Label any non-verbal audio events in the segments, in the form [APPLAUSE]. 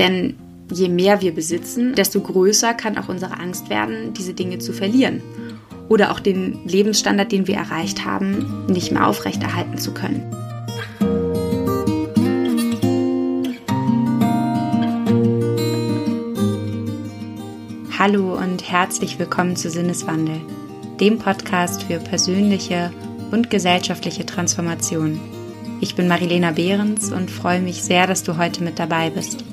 Denn je mehr wir besitzen, desto größer kann auch unsere Angst werden, diese Dinge zu verlieren oder auch den Lebensstandard, den wir erreicht haben, nicht mehr aufrechterhalten zu können. Hallo und herzlich willkommen zu Sinneswandel, dem Podcast für persönliche und gesellschaftliche Transformation. Ich bin Marilena Behrens und freue mich sehr, dass du heute mit dabei bist.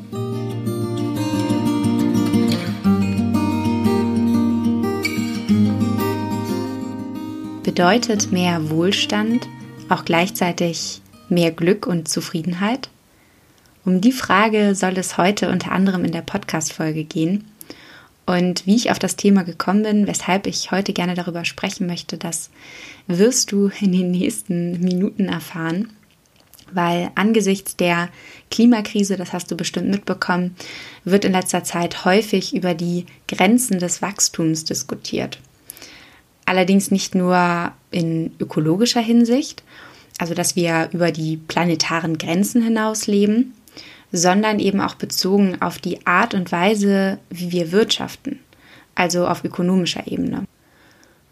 Bedeutet mehr Wohlstand auch gleichzeitig mehr Glück und Zufriedenheit? Um die Frage soll es heute unter anderem in der Podcast-Folge gehen. Und wie ich auf das Thema gekommen bin, weshalb ich heute gerne darüber sprechen möchte, das wirst du in den nächsten Minuten erfahren. Weil angesichts der Klimakrise, das hast du bestimmt mitbekommen, wird in letzter Zeit häufig über die Grenzen des Wachstums diskutiert. Allerdings nicht nur in ökologischer Hinsicht, also dass wir über die planetaren Grenzen hinaus leben, sondern eben auch bezogen auf die Art und Weise, wie wir wirtschaften, also auf ökonomischer Ebene.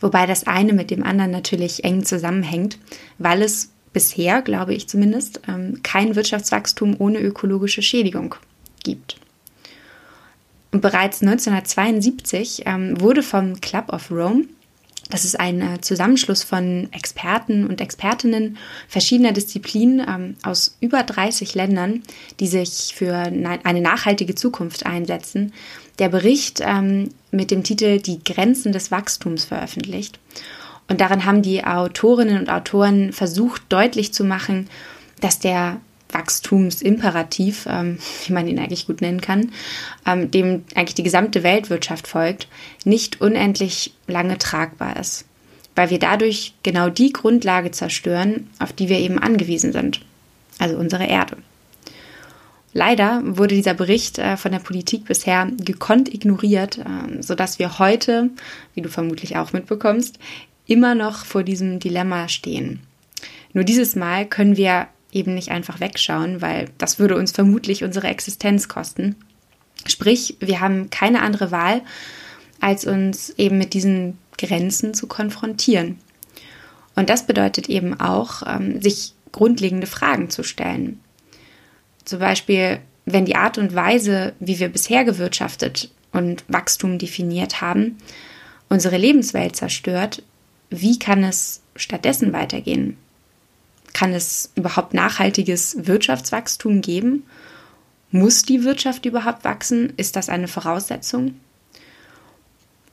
Wobei das eine mit dem anderen natürlich eng zusammenhängt, weil es bisher, glaube ich zumindest, ähm, kein Wirtschaftswachstum ohne ökologische Schädigung gibt. Und bereits 1972 ähm, wurde vom Club of Rome das ist ein äh, Zusammenschluss von Experten und Expertinnen verschiedener Disziplinen ähm, aus über 30 Ländern, die sich für eine nachhaltige Zukunft einsetzen. Der Bericht ähm, mit dem Titel Die Grenzen des Wachstums veröffentlicht. Und darin haben die Autorinnen und Autoren versucht deutlich zu machen, dass der Wachstumsimperativ, ähm, wie man ihn eigentlich gut nennen kann, ähm, dem eigentlich die gesamte Weltwirtschaft folgt, nicht unendlich lange tragbar ist, weil wir dadurch genau die Grundlage zerstören, auf die wir eben angewiesen sind, also unsere Erde. Leider wurde dieser Bericht äh, von der Politik bisher gekonnt ignoriert, äh, sodass wir heute, wie du vermutlich auch mitbekommst, immer noch vor diesem Dilemma stehen. Nur dieses Mal können wir eben nicht einfach wegschauen, weil das würde uns vermutlich unsere Existenz kosten. Sprich, wir haben keine andere Wahl, als uns eben mit diesen Grenzen zu konfrontieren. Und das bedeutet eben auch, ähm, sich grundlegende Fragen zu stellen. Zum Beispiel, wenn die Art und Weise, wie wir bisher gewirtschaftet und Wachstum definiert haben, unsere Lebenswelt zerstört, wie kann es stattdessen weitergehen? Kann es überhaupt nachhaltiges Wirtschaftswachstum geben? Muss die Wirtschaft überhaupt wachsen? Ist das eine Voraussetzung?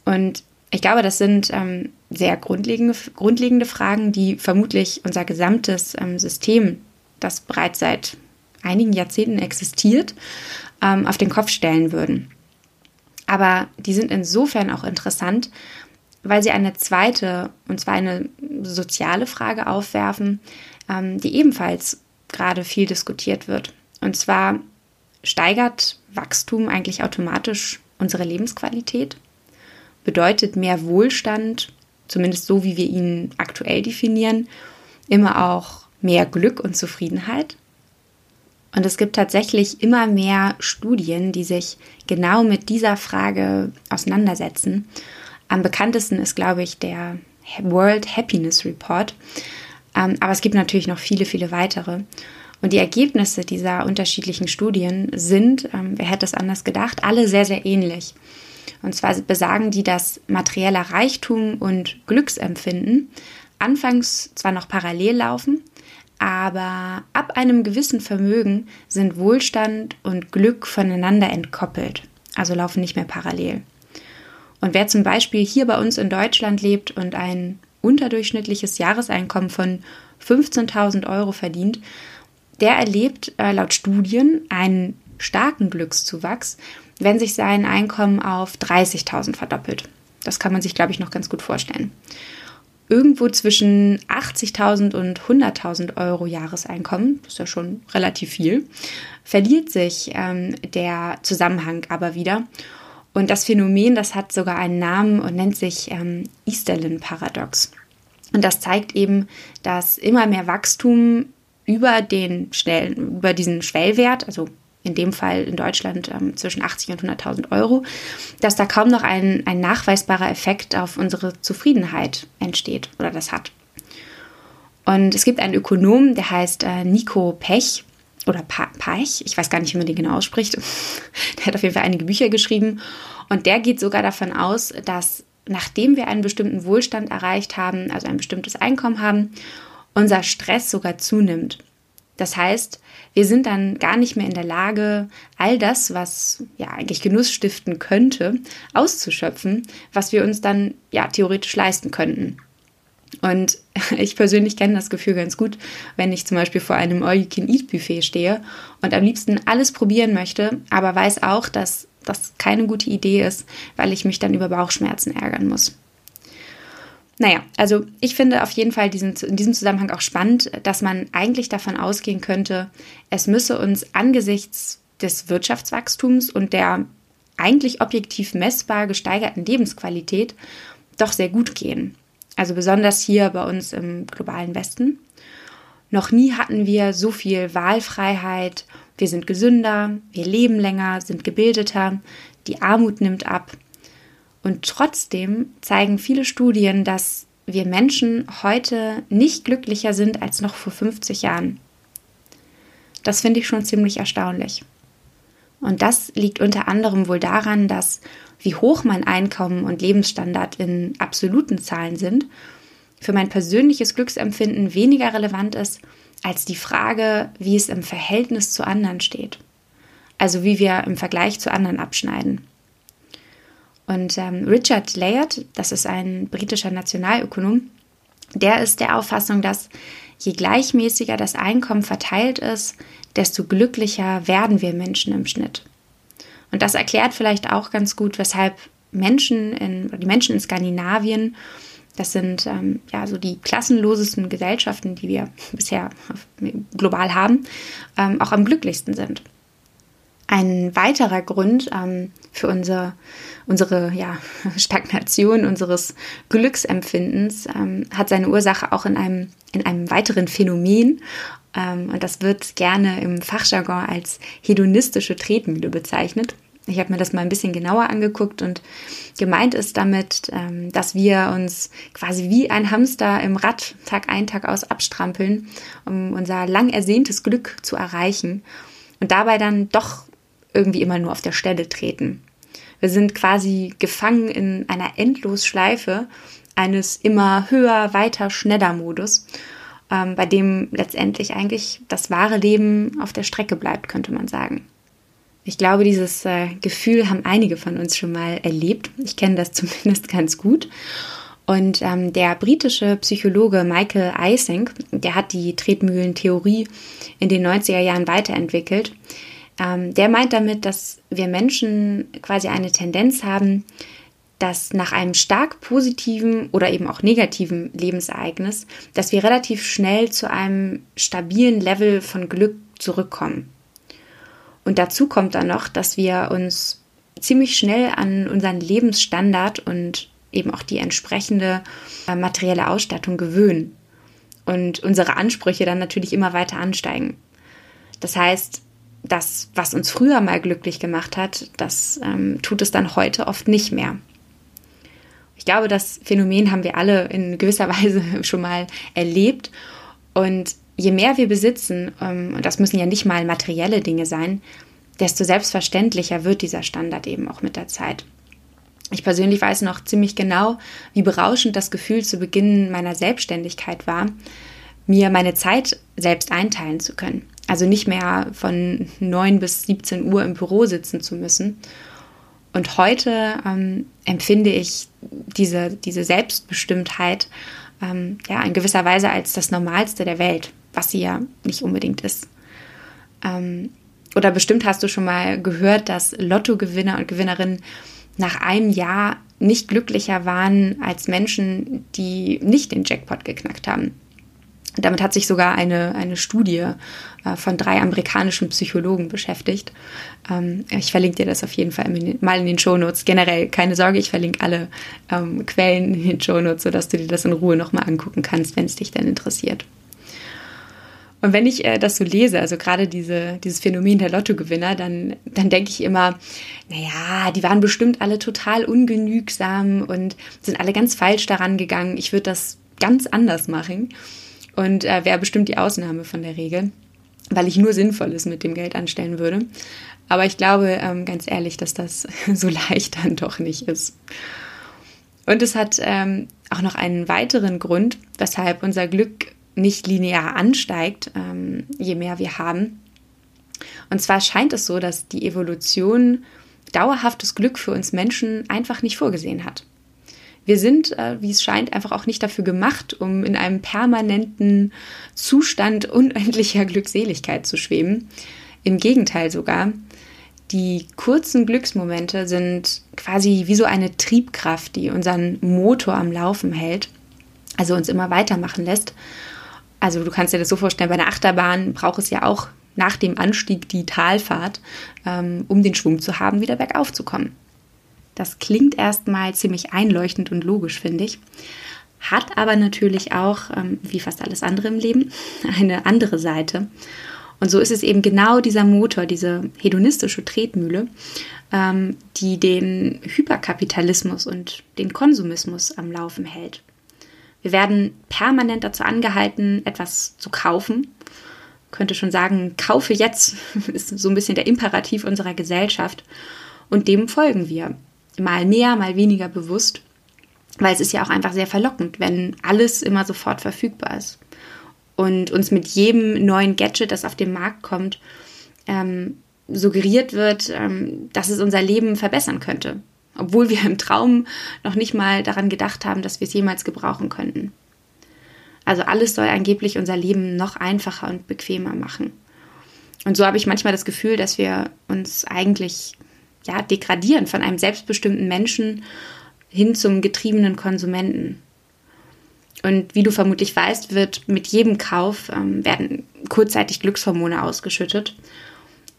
Und ich glaube, das sind ähm, sehr grundlegende, grundlegende Fragen, die vermutlich unser gesamtes ähm, System, das bereits seit einigen Jahrzehnten existiert, ähm, auf den Kopf stellen würden. Aber die sind insofern auch interessant, weil sie eine zweite, und zwar eine soziale Frage aufwerfen, ähm, die ebenfalls gerade viel diskutiert wird. Und zwar steigert Wachstum eigentlich automatisch unsere Lebensqualität? Bedeutet mehr Wohlstand, zumindest so wie wir ihn aktuell definieren, immer auch mehr Glück und Zufriedenheit? Und es gibt tatsächlich immer mehr Studien, die sich genau mit dieser Frage auseinandersetzen. Am bekanntesten ist, glaube ich, der World Happiness Report, aber es gibt natürlich noch viele, viele weitere. Und die Ergebnisse dieser unterschiedlichen Studien sind, ähm, wer hätte es anders gedacht, alle sehr, sehr ähnlich. Und zwar besagen die, dass materieller Reichtum und Glücksempfinden anfangs zwar noch parallel laufen, aber ab einem gewissen Vermögen sind Wohlstand und Glück voneinander entkoppelt, also laufen nicht mehr parallel. Und wer zum Beispiel hier bei uns in Deutschland lebt und ein unterdurchschnittliches Jahreseinkommen von 15.000 Euro verdient, der erlebt äh, laut Studien einen starken Glückszuwachs, wenn sich sein Einkommen auf 30.000 verdoppelt. Das kann man sich, glaube ich, noch ganz gut vorstellen. Irgendwo zwischen 80.000 und 100.000 Euro Jahreseinkommen, das ist ja schon relativ viel, verliert sich ähm, der Zusammenhang aber wieder und das Phänomen, das hat sogar einen Namen und nennt sich ähm, Easterlin-Paradox. Und das zeigt eben, dass immer mehr Wachstum über den schnellen, über diesen Schwellwert, also in dem Fall in Deutschland ähm, zwischen 80 und 100.000 Euro, dass da kaum noch ein, ein nachweisbarer Effekt auf unsere Zufriedenheit entsteht oder das hat. Und es gibt einen Ökonom, der heißt äh, Nico Pech oder pa Pech, ich weiß gar nicht, wie man den genau ausspricht. der hat auf jeden Fall einige Bücher geschrieben und der geht sogar davon aus, dass nachdem wir einen bestimmten Wohlstand erreicht haben, also ein bestimmtes Einkommen haben, unser Stress sogar zunimmt. Das heißt, wir sind dann gar nicht mehr in der Lage, all das, was ja eigentlich Genuss stiften könnte, auszuschöpfen, was wir uns dann ja theoretisch leisten könnten. Und [LAUGHS] ich persönlich kenne das Gefühl ganz gut, wenn ich zum Beispiel vor einem All-You-Can-Eat-Buffet stehe und am liebsten alles probieren möchte, aber weiß auch, dass das keine gute Idee ist, weil ich mich dann über Bauchschmerzen ärgern muss. Naja, also ich finde auf jeden Fall diesen, in diesem Zusammenhang auch spannend, dass man eigentlich davon ausgehen könnte, es müsse uns angesichts des Wirtschaftswachstums und der eigentlich objektiv messbar gesteigerten Lebensqualität doch sehr gut gehen. Also besonders hier bei uns im globalen Westen. Noch nie hatten wir so viel Wahlfreiheit. Wir sind gesünder, wir leben länger, sind gebildeter, die Armut nimmt ab. Und trotzdem zeigen viele Studien, dass wir Menschen heute nicht glücklicher sind als noch vor 50 Jahren. Das finde ich schon ziemlich erstaunlich. Und das liegt unter anderem wohl daran, dass wie hoch mein Einkommen und Lebensstandard in absoluten Zahlen sind, für mein persönliches Glücksempfinden weniger relevant ist als die Frage, wie es im Verhältnis zu anderen steht. Also wie wir im Vergleich zu anderen abschneiden. Und ähm, Richard Layard, das ist ein britischer Nationalökonom, der ist der Auffassung, dass je gleichmäßiger das Einkommen verteilt ist, desto glücklicher werden wir Menschen im Schnitt. Und das erklärt vielleicht auch ganz gut, weshalb Menschen in, die Menschen in Skandinavien, das sind ähm, ja so die klassenlosesten Gesellschaften, die wir bisher global haben, ähm, auch am glücklichsten sind. Ein weiterer Grund ähm, für unser, unsere ja, [LAUGHS] Stagnation unseres Glücksempfindens ähm, hat seine Ursache auch in einem, in einem weiteren Phänomen. Ähm, und das wird gerne im Fachjargon als hedonistische Tretmühle bezeichnet. Ich habe mir das mal ein bisschen genauer angeguckt und gemeint ist damit, ähm, dass wir uns quasi wie ein Hamster im Rad Tag ein, Tag aus abstrampeln, um unser lang ersehntes Glück zu erreichen und dabei dann doch irgendwie immer nur auf der Stelle treten. Wir sind quasi gefangen in einer Endlosschleife eines immer höher, weiter, schneller Modus, ähm, bei dem letztendlich eigentlich das wahre Leben auf der Strecke bleibt, könnte man sagen. Ich glaube, dieses äh, Gefühl haben einige von uns schon mal erlebt. Ich kenne das [LAUGHS] zumindest ganz gut. Und ähm, der britische Psychologe Michael Ising, der hat die Tretmühlentheorie in den 90er Jahren weiterentwickelt. Ähm, der meint damit, dass wir Menschen quasi eine Tendenz haben, dass nach einem stark positiven oder eben auch negativen Lebensereignis, dass wir relativ schnell zu einem stabilen Level von Glück zurückkommen. Und dazu kommt dann noch, dass wir uns ziemlich schnell an unseren Lebensstandard und eben auch die entsprechende äh, materielle Ausstattung gewöhnen und unsere Ansprüche dann natürlich immer weiter ansteigen. Das heißt, das, was uns früher mal glücklich gemacht hat, das ähm, tut es dann heute oft nicht mehr. Ich glaube, das Phänomen haben wir alle in gewisser [LAUGHS] Weise schon mal erlebt und je mehr wir besitzen, ähm, und das müssen ja nicht mal materielle Dinge sein, desto selbstverständlicher wird dieser Standard eben auch mit der Zeit. Ich persönlich weiß noch ziemlich genau, wie berauschend das Gefühl zu Beginn meiner Selbstständigkeit war, mir meine Zeit selbst einteilen zu können. Also nicht mehr von 9 bis 17 Uhr im Büro sitzen zu müssen. Und heute ähm, empfinde ich diese, diese Selbstbestimmtheit ähm, ja, in gewisser Weise als das Normalste der Welt was sie ja nicht unbedingt ist. Ähm, oder bestimmt hast du schon mal gehört, dass Lottogewinner und Gewinnerinnen nach einem Jahr nicht glücklicher waren als Menschen, die nicht den Jackpot geknackt haben. Damit hat sich sogar eine, eine Studie äh, von drei amerikanischen Psychologen beschäftigt. Ähm, ich verlinke dir das auf jeden Fall mal in den Shownotes. Generell, keine Sorge, ich verlinke alle ähm, Quellen in den Shownotes, sodass du dir das in Ruhe nochmal angucken kannst, wenn es dich dann interessiert. Und wenn ich äh, das so lese, also gerade diese, dieses Phänomen der Lottogewinner, dann, dann denke ich immer, naja, die waren bestimmt alle total ungenügsam und sind alle ganz falsch daran gegangen. Ich würde das ganz anders machen und äh, wäre bestimmt die Ausnahme von der Regel, weil ich nur Sinnvolles mit dem Geld anstellen würde. Aber ich glaube ähm, ganz ehrlich, dass das [LAUGHS] so leicht dann doch nicht ist. Und es hat ähm, auch noch einen weiteren Grund, weshalb unser Glück nicht linear ansteigt, ähm, je mehr wir haben. Und zwar scheint es so, dass die Evolution dauerhaftes Glück für uns Menschen einfach nicht vorgesehen hat. Wir sind, äh, wie es scheint, einfach auch nicht dafür gemacht, um in einem permanenten Zustand unendlicher Glückseligkeit zu schweben. Im Gegenteil sogar. Die kurzen Glücksmomente sind quasi wie so eine Triebkraft, die unseren Motor am Laufen hält, also uns immer weitermachen lässt also du kannst dir das so vorstellen, bei einer Achterbahn braucht es ja auch nach dem Anstieg die Talfahrt, ähm, um den Schwung zu haben, wieder bergauf zu kommen. Das klingt erstmal ziemlich einleuchtend und logisch, finde ich. Hat aber natürlich auch, ähm, wie fast alles andere im Leben, [LAUGHS] eine andere Seite. Und so ist es eben genau dieser Motor, diese hedonistische Tretmühle, ähm, die den Hyperkapitalismus und den Konsumismus am Laufen hält. Wir werden permanent dazu angehalten, etwas zu kaufen. Ich könnte schon sagen, kaufe jetzt [LAUGHS] ist so ein bisschen der Imperativ unserer Gesellschaft. Und dem folgen wir. Mal mehr, mal weniger bewusst. Weil es ist ja auch einfach sehr verlockend, wenn alles immer sofort verfügbar ist. Und uns mit jedem neuen Gadget, das auf den Markt kommt, ähm, suggeriert wird, ähm, dass es unser Leben verbessern könnte obwohl wir im Traum noch nicht mal daran gedacht haben, dass wir es jemals gebrauchen könnten. Also alles soll angeblich unser Leben noch einfacher und bequemer machen. Und so habe ich manchmal das Gefühl, dass wir uns eigentlich ja, degradieren von einem selbstbestimmten Menschen hin zum getriebenen Konsumenten. Und wie du vermutlich weißt, wird mit jedem Kauf ähm, werden kurzzeitig Glückshormone ausgeschüttet.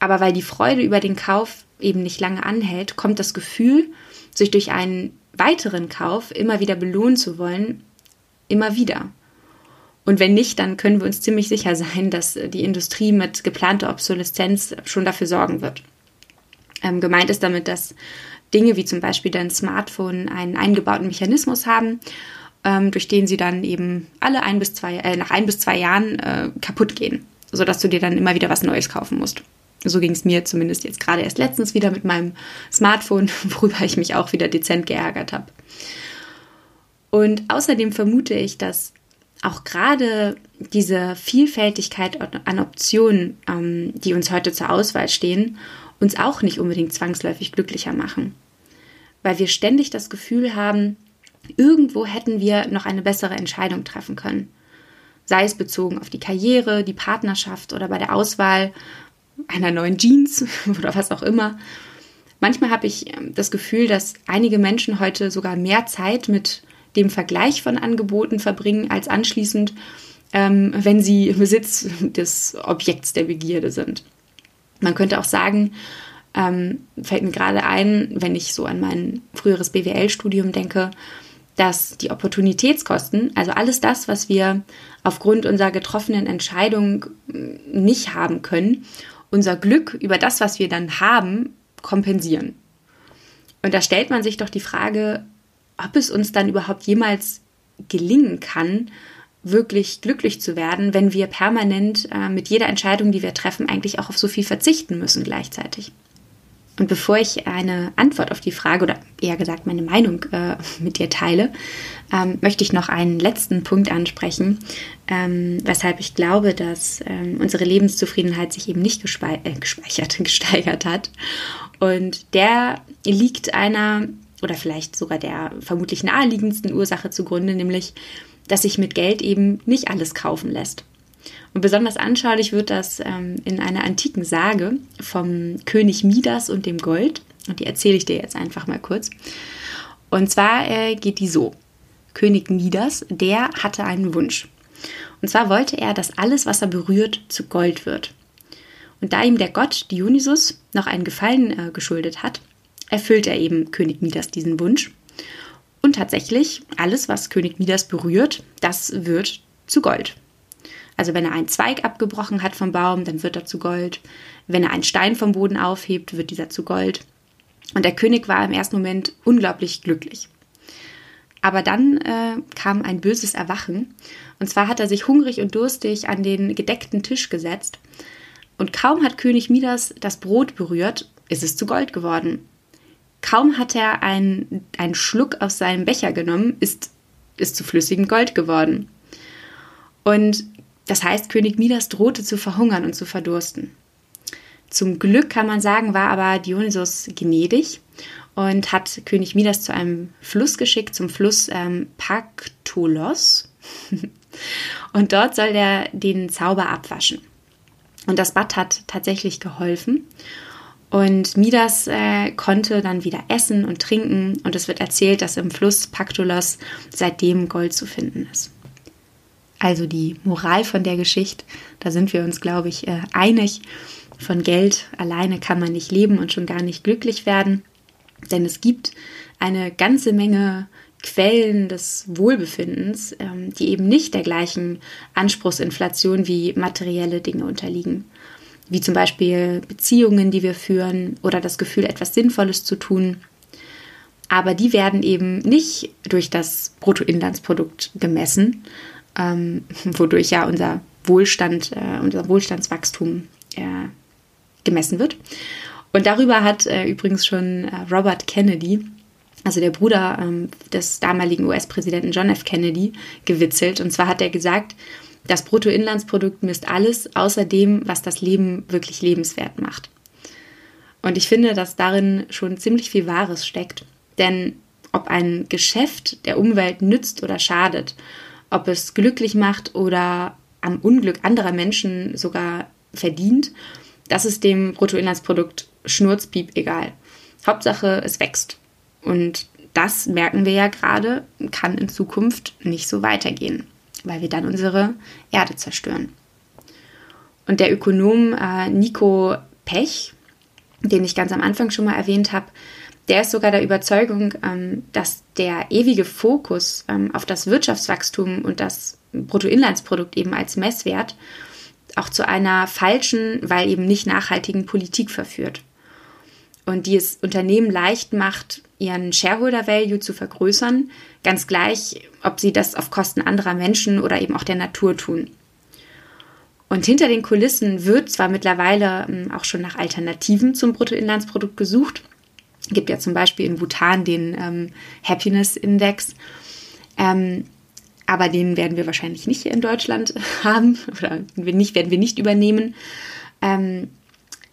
Aber weil die Freude über den Kauf eben nicht lange anhält, kommt das Gefühl, sich durch einen weiteren Kauf immer wieder belohnen zu wollen, immer wieder. Und wenn nicht, dann können wir uns ziemlich sicher sein, dass die Industrie mit geplanter Obsoleszenz schon dafür sorgen wird. Ähm, gemeint ist damit, dass Dinge wie zum Beispiel dein Smartphone einen eingebauten Mechanismus haben, ähm, durch den sie dann eben alle ein bis zwei, äh, nach ein bis zwei Jahren äh, kaputt gehen, sodass du dir dann immer wieder was Neues kaufen musst. So ging es mir zumindest jetzt gerade erst letztens wieder mit meinem Smartphone, [LAUGHS] worüber ich mich auch wieder dezent geärgert habe. Und außerdem vermute ich, dass auch gerade diese Vielfältigkeit an Optionen, ähm, die uns heute zur Auswahl stehen, uns auch nicht unbedingt zwangsläufig glücklicher machen. Weil wir ständig das Gefühl haben, irgendwo hätten wir noch eine bessere Entscheidung treffen können. Sei es bezogen auf die Karriere, die Partnerschaft oder bei der Auswahl einer neuen Jeans [LAUGHS] oder was auch immer. Manchmal habe ich ähm, das Gefühl, dass einige Menschen heute sogar mehr Zeit mit dem Vergleich von Angeboten verbringen, als anschließend, ähm, wenn sie im Besitz des Objekts der Begierde sind. Man könnte auch sagen, ähm, fällt mir gerade ein, wenn ich so an mein früheres BWL-Studium denke, dass die Opportunitätskosten, also alles das, was wir aufgrund unserer getroffenen Entscheidung nicht haben können unser Glück über das, was wir dann haben, kompensieren. Und da stellt man sich doch die Frage, ob es uns dann überhaupt jemals gelingen kann, wirklich glücklich zu werden, wenn wir permanent äh, mit jeder Entscheidung, die wir treffen, eigentlich auch auf so viel verzichten müssen gleichzeitig. Und bevor ich eine Antwort auf die Frage oder eher gesagt meine Meinung äh, mit dir teile, ähm, möchte ich noch einen letzten Punkt ansprechen, ähm, weshalb ich glaube, dass ähm, unsere Lebenszufriedenheit sich eben nicht gespei äh, gespeichert, [LAUGHS] gesteigert hat. Und der liegt einer oder vielleicht sogar der vermutlich naheliegendsten Ursache zugrunde, nämlich, dass sich mit Geld eben nicht alles kaufen lässt. Und besonders anschaulich wird das ähm, in einer antiken Sage vom König Midas und dem Gold. Und die erzähle ich dir jetzt einfach mal kurz. Und zwar äh, geht die so. König Midas, der hatte einen Wunsch. Und zwar wollte er, dass alles, was er berührt, zu Gold wird. Und da ihm der Gott Dionysus noch einen Gefallen äh, geschuldet hat, erfüllt er eben König Midas diesen Wunsch. Und tatsächlich, alles, was König Midas berührt, das wird zu Gold. Also wenn er einen Zweig abgebrochen hat vom Baum, dann wird er zu Gold. Wenn er einen Stein vom Boden aufhebt, wird dieser zu Gold. Und der König war im ersten Moment unglaublich glücklich. Aber dann äh, kam ein böses Erwachen. Und zwar hat er sich hungrig und durstig an den gedeckten Tisch gesetzt. Und kaum hat König Midas das Brot berührt, ist es zu Gold geworden. Kaum hat er einen, einen Schluck aus seinem Becher genommen, ist es zu flüssigem Gold geworden. Und das heißt, König Midas drohte zu verhungern und zu verdursten. Zum Glück kann man sagen, war aber Dionysos gnädig und hat König Midas zu einem Fluss geschickt, zum Fluss ähm, Paktolos. [LAUGHS] und dort soll er den Zauber abwaschen. Und das Bad hat tatsächlich geholfen. Und Midas äh, konnte dann wieder essen und trinken. Und es wird erzählt, dass im Fluss Paktolos seitdem Gold zu finden ist. Also die Moral von der Geschichte, da sind wir uns, glaube ich, äh, einig. Von Geld alleine kann man nicht leben und schon gar nicht glücklich werden. Denn es gibt eine ganze Menge Quellen des Wohlbefindens, ähm, die eben nicht der gleichen Anspruchsinflation wie materielle Dinge unterliegen. Wie zum Beispiel Beziehungen, die wir führen oder das Gefühl, etwas Sinnvolles zu tun. Aber die werden eben nicht durch das Bruttoinlandsprodukt gemessen, ähm, [LAUGHS] wodurch ja unser Wohlstand, äh, unser Wohlstandswachstum äh, gemessen wird. Und darüber hat äh, übrigens schon äh, Robert Kennedy, also der Bruder ähm, des damaligen US-Präsidenten John F. Kennedy, gewitzelt. Und zwar hat er gesagt, das Bruttoinlandsprodukt misst alles außer dem, was das Leben wirklich lebenswert macht. Und ich finde, dass darin schon ziemlich viel Wahres steckt. Denn ob ein Geschäft der Umwelt nützt oder schadet, ob es glücklich macht oder am Unglück anderer Menschen sogar verdient, das ist dem Bruttoinlandsprodukt Schnurzpiep egal. Hauptsache, es wächst. Und das merken wir ja gerade, kann in Zukunft nicht so weitergehen, weil wir dann unsere Erde zerstören. Und der Ökonom äh, Nico Pech, den ich ganz am Anfang schon mal erwähnt habe, der ist sogar der Überzeugung, ähm, dass der ewige Fokus ähm, auf das Wirtschaftswachstum und das Bruttoinlandsprodukt eben als Messwert auch zu einer falschen, weil eben nicht nachhaltigen Politik verführt und die es Unternehmen leicht macht, ihren Shareholder Value zu vergrößern, ganz gleich, ob sie das auf Kosten anderer Menschen oder eben auch der Natur tun. Und hinter den Kulissen wird zwar mittlerweile ähm, auch schon nach Alternativen zum Bruttoinlandsprodukt gesucht. Gibt ja zum Beispiel in Bhutan den ähm, Happiness Index. Ähm, aber den werden wir wahrscheinlich nicht hier in Deutschland [LAUGHS] haben oder nicht, werden wir nicht übernehmen. Ähm,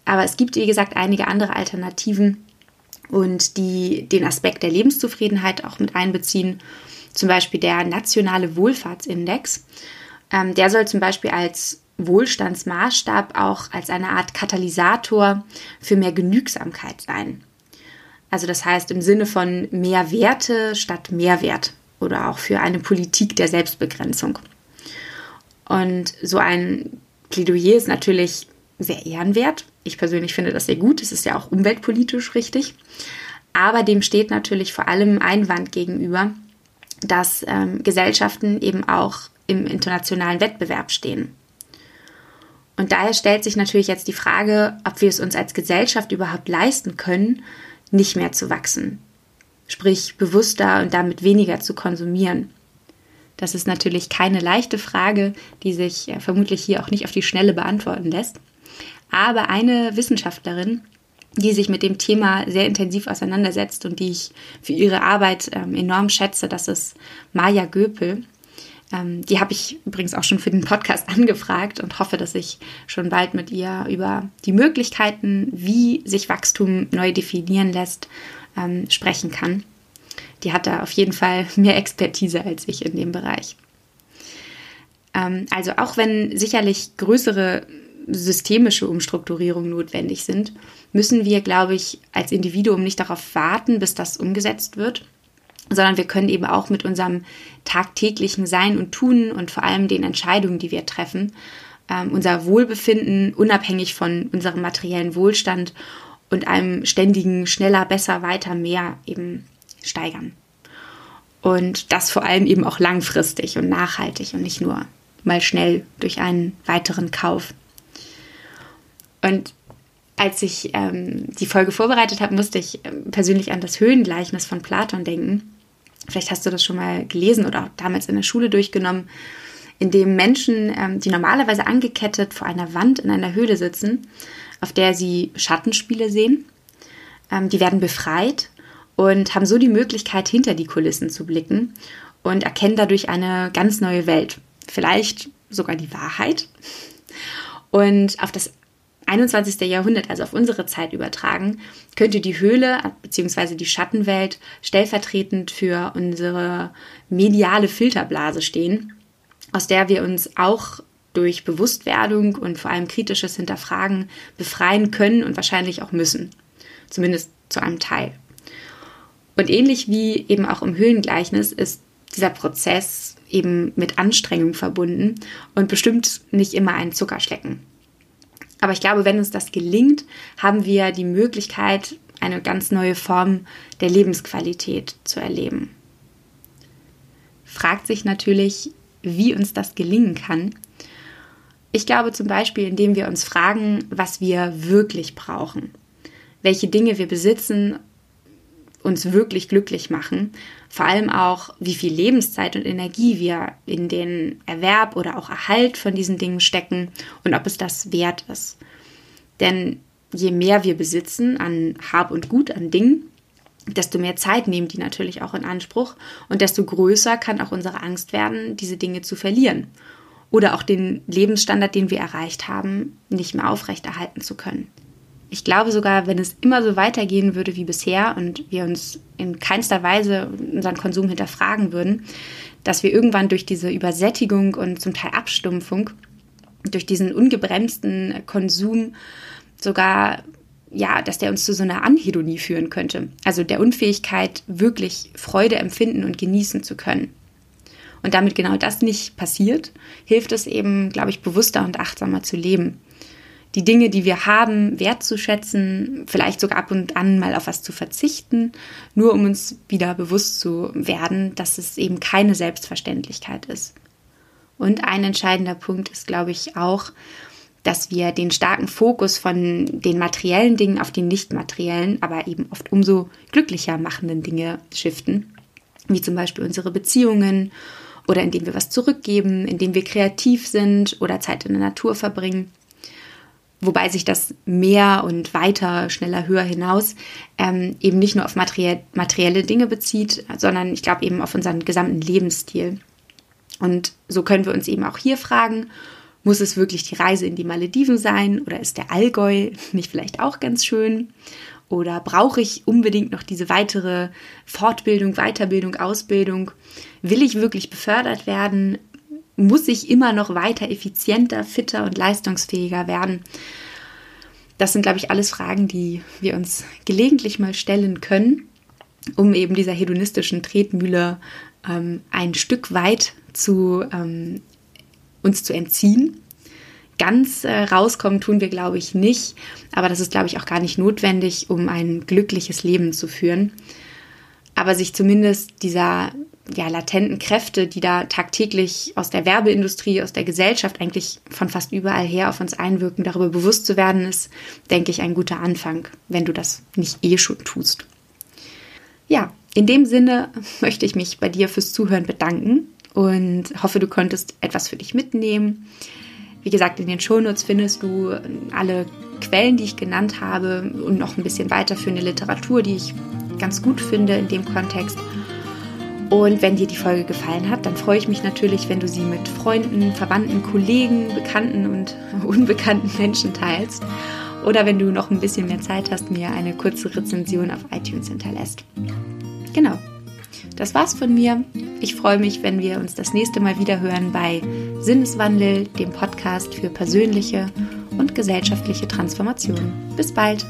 aber es gibt, wie gesagt, einige andere Alternativen und die den Aspekt der Lebenszufriedenheit auch mit einbeziehen. Zum Beispiel der nationale Wohlfahrtsindex. Ähm, der soll zum Beispiel als Wohlstandsmaßstab auch als eine Art Katalysator für mehr Genügsamkeit sein. Also das heißt im Sinne von mehr Werte statt Mehrwert oder auch für eine Politik der Selbstbegrenzung. Und so ein Plädoyer ist natürlich sehr ehrenwert. Ich persönlich finde das sehr gut. Es ist ja auch umweltpolitisch richtig. Aber dem steht natürlich vor allem Einwand gegenüber, dass ähm, Gesellschaften eben auch im internationalen Wettbewerb stehen. Und daher stellt sich natürlich jetzt die Frage, ob wir es uns als Gesellschaft überhaupt leisten können, nicht mehr zu wachsen. Sprich, bewusster und damit weniger zu konsumieren. Das ist natürlich keine leichte Frage, die sich äh, vermutlich hier auch nicht auf die Schnelle beantworten lässt. Aber eine Wissenschaftlerin, die sich mit dem Thema sehr intensiv auseinandersetzt und die ich für ihre Arbeit ähm, enorm schätze, das ist Maja Göpel. Ähm, die habe ich übrigens auch schon für den Podcast [LAUGHS] angefragt und hoffe, dass ich schon bald mit ihr über die Möglichkeiten, wie sich Wachstum neu definieren lässt, ähm, sprechen kann. Die hat da auf jeden Fall [LAUGHS] mehr Expertise als ich in dem Bereich. Ähm, also auch wenn sicherlich größere systemische Umstrukturierungen notwendig sind, müssen wir, glaube ich, als Individuum nicht darauf warten, bis das umgesetzt wird, sondern wir können eben auch mit unserem tagtäglichen Sein und Tun und vor allem den Entscheidungen, die wir treffen, ähm, unser Wohlbefinden unabhängig von unserem materiellen Wohlstand und einem ständigen schneller, besser, weiter, mehr eben steigern. Und das vor allem eben auch langfristig und nachhaltig und nicht nur mal schnell durch einen weiteren Kauf. Und als ich ähm, die Folge vorbereitet habe, musste ich ähm, persönlich an das Höhlengleichnis von Platon denken. Vielleicht hast du das schon mal gelesen oder auch damals in der Schule durchgenommen, in dem Menschen, ähm, die normalerweise angekettet vor einer Wand in einer Höhle sitzen, auf der sie Schattenspiele sehen. Ähm, die werden befreit und haben so die Möglichkeit, hinter die Kulissen zu blicken und erkennen dadurch eine ganz neue Welt. Vielleicht sogar die Wahrheit. Und auf das 21. Jahrhundert, also auf unsere Zeit übertragen, könnte die Höhle bzw. die Schattenwelt stellvertretend für unsere mediale Filterblase stehen, aus der wir uns auch durch Bewusstwerdung und vor allem kritisches Hinterfragen befreien können und wahrscheinlich auch müssen. Zumindest zu einem Teil. Und ähnlich wie eben auch im Höhlengleichnis ist dieser Prozess eben mit Anstrengung verbunden und bestimmt nicht immer ein Zuckerschlecken. Aber ich glaube, wenn uns das gelingt, haben wir die Möglichkeit, eine ganz neue Form der Lebensqualität zu erleben. Fragt sich natürlich, wie uns das gelingen kann. Ich glaube zum Beispiel, indem wir uns fragen, was wir wirklich brauchen, welche Dinge wir besitzen, uns wirklich glücklich machen. Vor allem auch, wie viel Lebenszeit und Energie wir in den Erwerb oder auch Erhalt von diesen Dingen stecken und ob es das wert ist. Denn je mehr wir besitzen an Hab und Gut, an Dingen, desto mehr Zeit nehmen die natürlich auch in Anspruch und desto größer kann auch unsere Angst werden, diese Dinge zu verlieren oder auch den Lebensstandard, den wir erreicht haben, nicht mehr aufrechterhalten zu können. Ich glaube sogar, wenn es immer so weitergehen würde wie bisher und wir uns in keinster Weise unseren Konsum hinterfragen würden, dass wir irgendwann durch diese Übersättigung und zum Teil Abstumpfung, durch diesen ungebremsten Konsum sogar, ja, dass der uns zu so einer Anhedonie führen könnte. Also der Unfähigkeit, wirklich Freude empfinden und genießen zu können. Und damit genau das nicht passiert, hilft es eben, glaube ich, bewusster und achtsamer zu leben die Dinge, die wir haben, wertzuschätzen, vielleicht sogar ab und an mal auf was zu verzichten, nur um uns wieder bewusst zu werden, dass es eben keine Selbstverständlichkeit ist. Und ein entscheidender Punkt ist, glaube ich, auch, dass wir den starken Fokus von den materiellen Dingen auf die nicht materiellen, aber eben oft umso glücklicher machenden Dinge shiften, wie zum Beispiel unsere Beziehungen oder indem wir was zurückgeben, indem wir kreativ sind oder Zeit in der Natur verbringen wobei sich das mehr und weiter, schneller, höher hinaus ähm, eben nicht nur auf materiell, materielle Dinge bezieht, sondern ich glaube eben auf unseren gesamten Lebensstil. Und so können wir uns eben auch hier fragen, muss es wirklich die Reise in die Malediven sein oder ist der Allgäu [LAUGHS] nicht vielleicht auch ganz schön? Oder brauche ich unbedingt noch diese weitere Fortbildung, Weiterbildung, Ausbildung? Will ich wirklich befördert werden? Muss ich immer noch weiter effizienter, fitter und leistungsfähiger werden? Das sind, glaube ich, alles Fragen, die wir uns gelegentlich mal stellen können, um eben dieser hedonistischen Tretmühle ähm, ein Stück weit zu ähm, uns zu entziehen. Ganz äh, rauskommen tun wir, glaube ich, nicht, aber das ist, glaube ich, auch gar nicht notwendig, um ein glückliches Leben zu führen. Aber sich zumindest dieser ja, latenten Kräfte, die da tagtäglich aus der Werbeindustrie, aus der Gesellschaft eigentlich von fast überall her auf uns einwirken, darüber bewusst zu werden, ist, denke ich, ein guter Anfang, wenn du das nicht eh schon tust. Ja, in dem Sinne [LAUGHS] möchte ich mich bei dir fürs Zuhören bedanken und hoffe, du konntest etwas für dich mitnehmen. Wie gesagt, in den Shownotes findest du alle Quellen, die ich genannt habe und noch ein bisschen weiterführende Literatur, die ich ganz gut finde in dem Kontext. Und wenn dir die Folge gefallen hat, dann freue ich mich natürlich, wenn du sie mit Freunden, Verwandten, Kollegen, Bekannten und [LAUGHS] unbekannten Menschen teilst. Oder wenn du noch ein bisschen mehr Zeit hast, mir eine kurze Rezension auf iTunes hinterlässt. Genau. Das war's von mir. Ich freue mich, wenn wir uns das nächste Mal wieder hören bei Sinneswandel, dem Podcast für persönliche und gesellschaftliche Transformation. Bis bald.